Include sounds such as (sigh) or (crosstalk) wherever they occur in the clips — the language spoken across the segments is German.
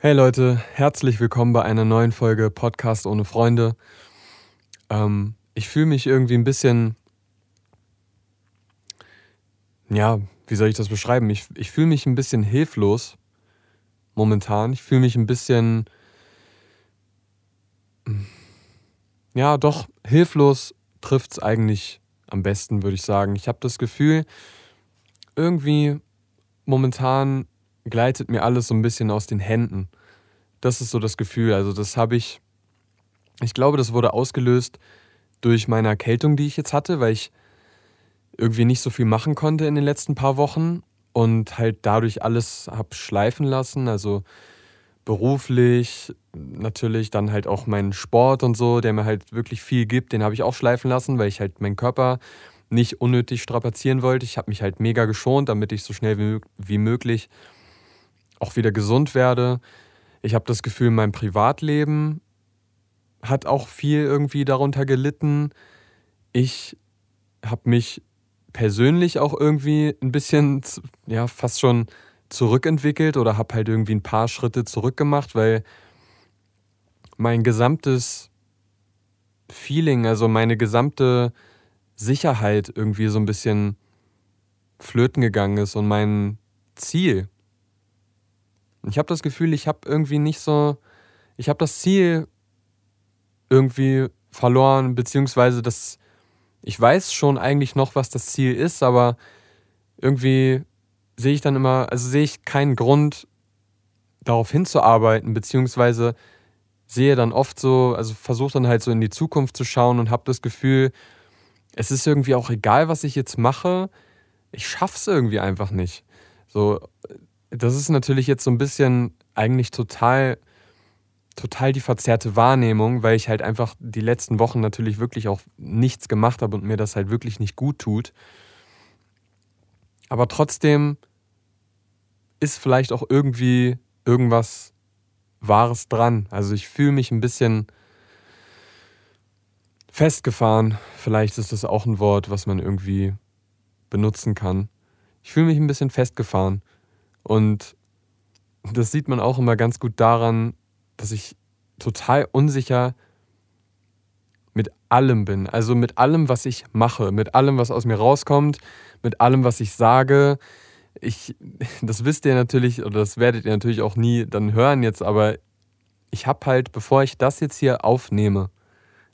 Hey Leute, herzlich willkommen bei einer neuen Folge Podcast ohne Freunde. Ähm, ich fühle mich irgendwie ein bisschen, ja, wie soll ich das beschreiben? Ich, ich fühle mich ein bisschen hilflos momentan. Ich fühle mich ein bisschen, ja, doch, hilflos trifft es eigentlich am besten, würde ich sagen. Ich habe das Gefühl, irgendwie momentan gleitet mir alles so ein bisschen aus den Händen. Das ist so das Gefühl. Also das habe ich, ich glaube, das wurde ausgelöst durch meine Erkältung, die ich jetzt hatte, weil ich irgendwie nicht so viel machen konnte in den letzten paar Wochen und halt dadurch alles habe schleifen lassen. Also beruflich, natürlich dann halt auch meinen Sport und so, der mir halt wirklich viel gibt, den habe ich auch schleifen lassen, weil ich halt meinen Körper nicht unnötig strapazieren wollte. Ich habe mich halt mega geschont, damit ich so schnell wie, wie möglich auch wieder gesund werde. Ich habe das Gefühl, mein Privatleben hat auch viel irgendwie darunter gelitten. Ich habe mich persönlich auch irgendwie ein bisschen, ja, fast schon zurückentwickelt oder habe halt irgendwie ein paar Schritte zurückgemacht, weil mein gesamtes Feeling, also meine gesamte Sicherheit irgendwie so ein bisschen flöten gegangen ist und mein Ziel, ich habe das Gefühl, ich habe irgendwie nicht so, ich habe das Ziel irgendwie verloren, beziehungsweise das, ich weiß schon eigentlich noch, was das Ziel ist, aber irgendwie sehe ich dann immer, also sehe ich keinen Grund, darauf hinzuarbeiten, beziehungsweise sehe dann oft so, also versuche dann halt so in die Zukunft zu schauen und habe das Gefühl, es ist irgendwie auch egal, was ich jetzt mache, ich schaff's irgendwie einfach nicht. So, das ist natürlich jetzt so ein bisschen eigentlich total, total die verzerrte Wahrnehmung, weil ich halt einfach die letzten Wochen natürlich wirklich auch nichts gemacht habe und mir das halt wirklich nicht gut tut. Aber trotzdem ist vielleicht auch irgendwie irgendwas Wahres dran. Also ich fühle mich ein bisschen festgefahren. Vielleicht ist das auch ein Wort, was man irgendwie benutzen kann. Ich fühle mich ein bisschen festgefahren. Und das sieht man auch immer ganz gut daran, dass ich total unsicher mit allem bin. Also mit allem, was ich mache, mit allem, was aus mir rauskommt, mit allem, was ich sage. Ich, (laughs) das wisst ihr natürlich, oder das werdet ihr natürlich auch nie dann hören jetzt, aber ich habe halt, bevor ich das jetzt hier aufnehme,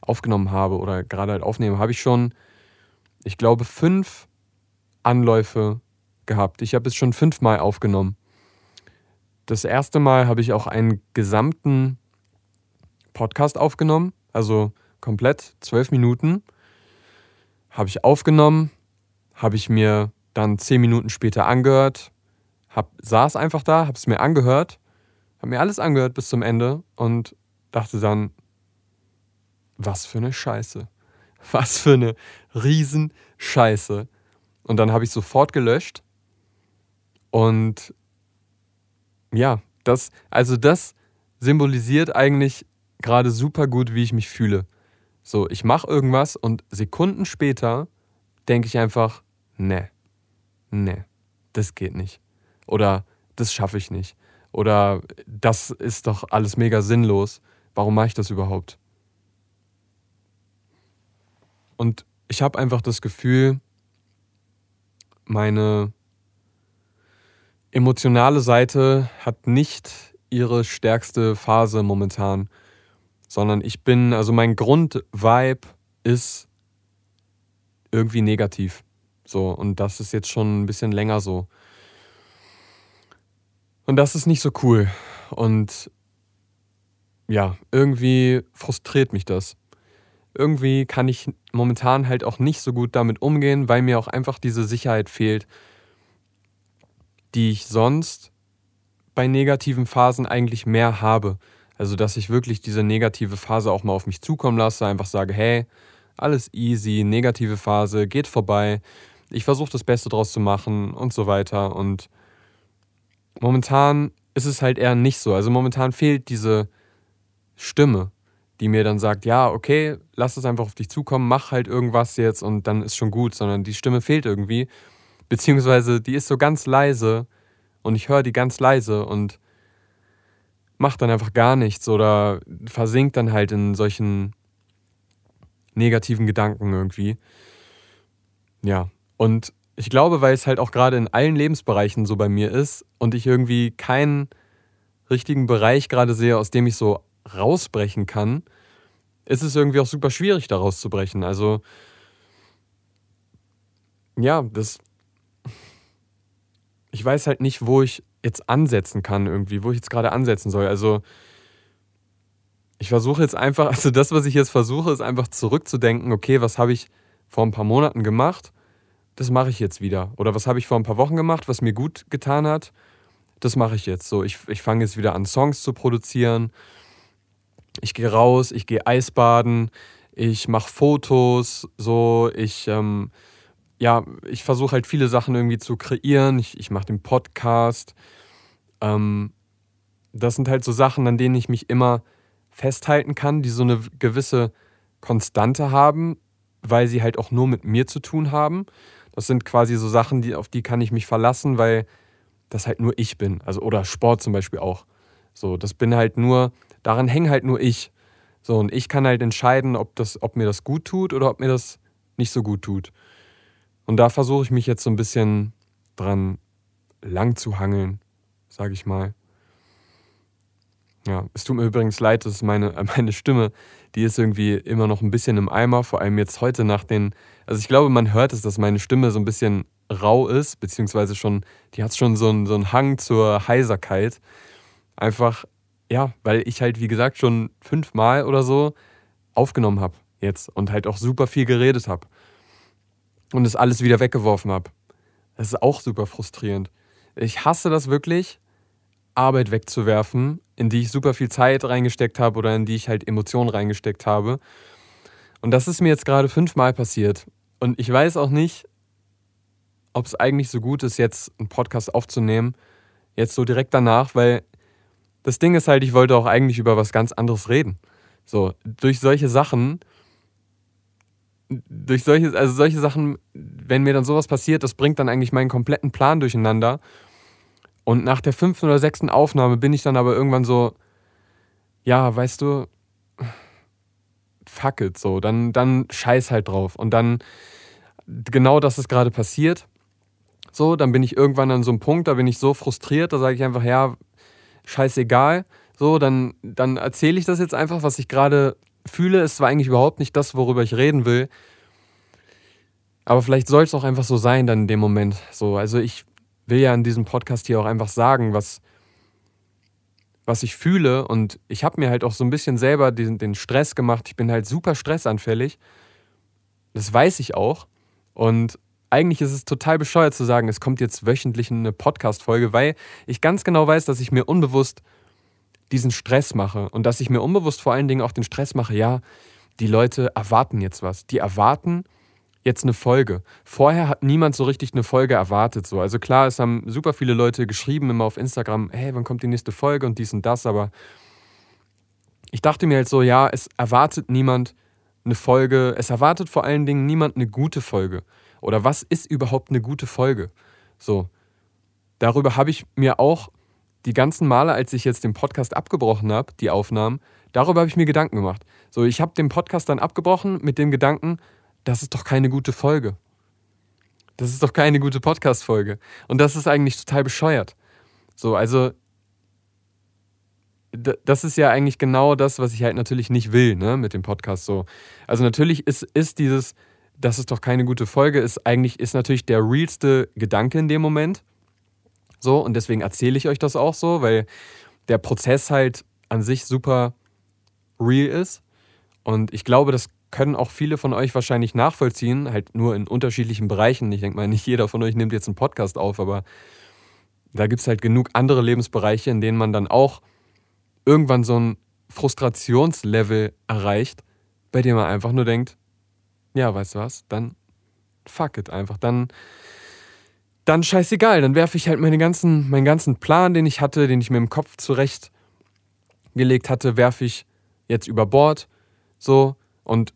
aufgenommen habe oder gerade halt aufnehme, habe ich schon, ich glaube, fünf Anläufe gehabt. Ich habe es schon fünfmal aufgenommen. Das erste Mal habe ich auch einen gesamten Podcast aufgenommen, also komplett zwölf Minuten. Habe ich aufgenommen, habe ich mir dann zehn Minuten später angehört, hab, saß einfach da, habe es mir angehört, habe mir alles angehört bis zum Ende und dachte dann, was für eine Scheiße. (laughs) Was für eine Riesenscheiße. Und dann habe ich sofort gelöscht und ja, das, also das symbolisiert eigentlich gerade super gut, wie ich mich fühle. So, ich mache irgendwas und Sekunden später denke ich einfach, ne, ne, das geht nicht. Oder das schaffe ich nicht. Oder das ist doch alles mega sinnlos. Warum mache ich das überhaupt? Und ich habe einfach das Gefühl, meine emotionale Seite hat nicht ihre stärkste Phase momentan, sondern ich bin, also mein Grundvibe ist irgendwie negativ. So, und das ist jetzt schon ein bisschen länger so. Und das ist nicht so cool. Und ja, irgendwie frustriert mich das. Irgendwie kann ich momentan halt auch nicht so gut damit umgehen, weil mir auch einfach diese Sicherheit fehlt, die ich sonst bei negativen Phasen eigentlich mehr habe. Also, dass ich wirklich diese negative Phase auch mal auf mich zukommen lasse, einfach sage, hey, alles easy, negative Phase, geht vorbei, ich versuche das Beste draus zu machen und so weiter. Und momentan ist es halt eher nicht so. Also momentan fehlt diese Stimme, die mir dann sagt, ja, okay, lass es einfach auf dich zukommen, mach halt irgendwas jetzt und dann ist schon gut, sondern die Stimme fehlt irgendwie. Beziehungsweise die ist so ganz leise und ich höre die ganz leise und macht dann einfach gar nichts oder versinkt dann halt in solchen negativen Gedanken irgendwie. Ja, und ich glaube, weil es halt auch gerade in allen Lebensbereichen so bei mir ist und ich irgendwie keinen richtigen Bereich gerade sehe, aus dem ich so rausbrechen kann, ist es irgendwie auch super schwierig, da rauszubrechen. Also, ja, das. Ich weiß halt nicht, wo ich jetzt ansetzen kann, irgendwie, wo ich jetzt gerade ansetzen soll. Also, ich versuche jetzt einfach, (laughs) also das, was ich jetzt versuche, ist einfach zurückzudenken, okay, was habe ich vor ein paar Monaten gemacht? Das mache ich jetzt wieder. Oder was habe ich vor ein paar Wochen gemacht, was mir gut getan hat? Das mache ich jetzt. So, ich, ich fange jetzt wieder an, Songs zu produzieren. Ich gehe raus, ich gehe Eisbaden, ich mache Fotos, so, ich, ähm, ja, ich versuche halt viele Sachen irgendwie zu kreieren. Ich, ich mache den Podcast. Ähm, das sind halt so Sachen, an denen ich mich immer festhalten kann, die so eine gewisse Konstante haben, weil sie halt auch nur mit mir zu tun haben. Das sind quasi so Sachen, die, auf die kann ich mich verlassen, weil das halt nur ich bin. Also, oder Sport zum Beispiel auch. So, das bin halt nur, daran hänge halt nur ich. So, und ich kann halt entscheiden, ob, das, ob mir das gut tut oder ob mir das nicht so gut tut. Und da versuche ich mich jetzt so ein bisschen dran lang zu hangeln, sage ich mal. Ja, es tut mir übrigens leid, dass meine, (laughs) meine Stimme, die ist irgendwie immer noch ein bisschen im Eimer, vor allem jetzt heute nach den, also ich glaube, man hört es, dass meine Stimme so ein bisschen rau ist, beziehungsweise schon, die hat schon so einen, so einen Hang zur Heiserkeit. Einfach, ja, weil ich halt, wie gesagt, schon fünfmal oder so aufgenommen habe jetzt und halt auch super viel geredet habe und es alles wieder weggeworfen habe. Das ist auch super frustrierend. Ich hasse das wirklich, Arbeit wegzuwerfen, in die ich super viel Zeit reingesteckt habe oder in die ich halt Emotionen reingesteckt habe. Und das ist mir jetzt gerade fünfmal passiert. Und ich weiß auch nicht, ob es eigentlich so gut ist, jetzt einen Podcast aufzunehmen, jetzt so direkt danach, weil das Ding ist halt, ich wollte auch eigentlich über was ganz anderes reden. So, durch solche Sachen, durch solche, also solche Sachen, wenn mir dann sowas passiert, das bringt dann eigentlich meinen kompletten Plan durcheinander. Und nach der fünften oder sechsten Aufnahme bin ich dann aber irgendwann so, ja, weißt du, fuck it, so, dann, dann scheiß halt drauf. Und dann, genau das ist gerade passiert. So, dann bin ich irgendwann an so einem Punkt, da bin ich so frustriert, da sage ich einfach, ja, scheißegal. So, dann, dann erzähle ich das jetzt einfach, was ich gerade fühle. Es war eigentlich überhaupt nicht das, worüber ich reden will. Aber vielleicht soll es auch einfach so sein dann in dem Moment. So, also ich will ja in diesem Podcast hier auch einfach sagen, was, was ich fühle. Und ich habe mir halt auch so ein bisschen selber den, den Stress gemacht. Ich bin halt super stressanfällig. Das weiß ich auch. Und eigentlich ist es total bescheuert zu sagen, es kommt jetzt wöchentlich eine Podcast-Folge, weil ich ganz genau weiß, dass ich mir unbewusst diesen Stress mache und dass ich mir unbewusst vor allen Dingen auch den Stress mache, ja, die Leute erwarten jetzt was. Die erwarten jetzt eine Folge. Vorher hat niemand so richtig eine Folge erwartet. So. Also klar, es haben super viele Leute geschrieben immer auf Instagram, hey, wann kommt die nächste Folge und dies und das, aber ich dachte mir halt so, ja, es erwartet niemand eine Folge, es erwartet vor allen Dingen niemand eine gute Folge. Oder was ist überhaupt eine gute Folge? So. Darüber habe ich mir auch die ganzen Male, als ich jetzt den Podcast abgebrochen habe, die Aufnahmen, darüber habe ich mir Gedanken gemacht. So, ich habe den Podcast dann abgebrochen mit dem Gedanken, das ist doch keine gute Folge. Das ist doch keine gute Podcast-Folge. Und das ist eigentlich total bescheuert. So, also, das ist ja eigentlich genau das, was ich halt natürlich nicht will, ne, mit dem Podcast so. Also, natürlich ist, ist dieses, das ist doch keine gute Folge, ist eigentlich, ist natürlich der realste Gedanke in dem Moment. So, und deswegen erzähle ich euch das auch so, weil der Prozess halt an sich super real ist. Und ich glaube, das können auch viele von euch wahrscheinlich nachvollziehen, halt nur in unterschiedlichen Bereichen. Ich denke mal, nicht jeder von euch nimmt jetzt einen Podcast auf, aber da gibt es halt genug andere Lebensbereiche, in denen man dann auch irgendwann so ein Frustrationslevel erreicht, bei dem man einfach nur denkt, ja, weißt du was, dann fuck it einfach. Dann, dann scheißegal. Dann werfe ich halt meine ganzen, meinen ganzen Plan, den ich hatte, den ich mir im Kopf zurechtgelegt hatte, werfe ich jetzt über Bord. So. Und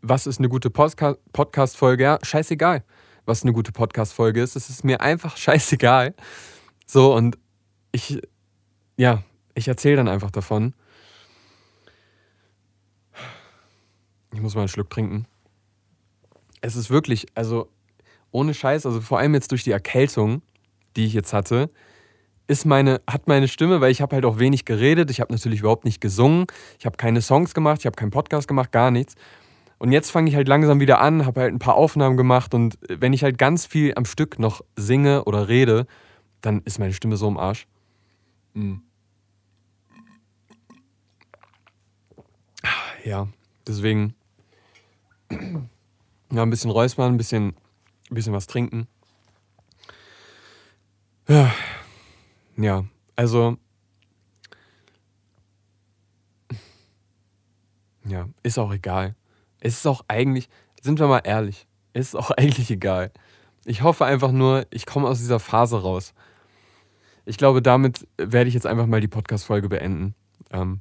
was ist eine gute Podca Podcast-Folge? Ja, scheißegal, was eine gute Podcast-Folge ist. Es ist mir einfach (laughs) scheißegal. So, und ich, ja, ich erzähle dann einfach davon. Ich muss mal einen Schluck trinken. Es ist wirklich, also ohne Scheiß, also vor allem jetzt durch die Erkältung, die ich jetzt hatte, ist meine, hat meine Stimme, weil ich habe halt auch wenig geredet, ich habe natürlich überhaupt nicht gesungen, ich habe keine Songs gemacht, ich habe keinen Podcast gemacht, gar nichts. Und jetzt fange ich halt langsam wieder an, habe halt ein paar Aufnahmen gemacht und wenn ich halt ganz viel am Stück noch singe oder rede, dann ist meine Stimme so im Arsch. Mhm. Ja, deswegen (clears throat) ja, ein bisschen räuspern, ein bisschen, ein bisschen was trinken. Ja, also ja, ist auch egal. Es ist auch eigentlich, sind wir mal ehrlich, ist auch (laughs) eigentlich egal. Ich hoffe einfach nur, ich komme aus dieser Phase raus. Ich glaube, damit werde ich jetzt einfach mal die Podcast-Folge beenden. Ähm,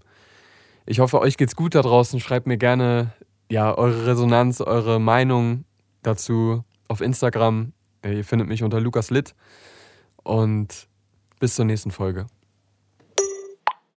ich hoffe, euch geht's gut da draußen. Schreibt mir gerne ja, eure Resonanz, eure Meinung dazu auf Instagram. Ihr findet mich unter Lukas Litt. Und bis zur nächsten Folge.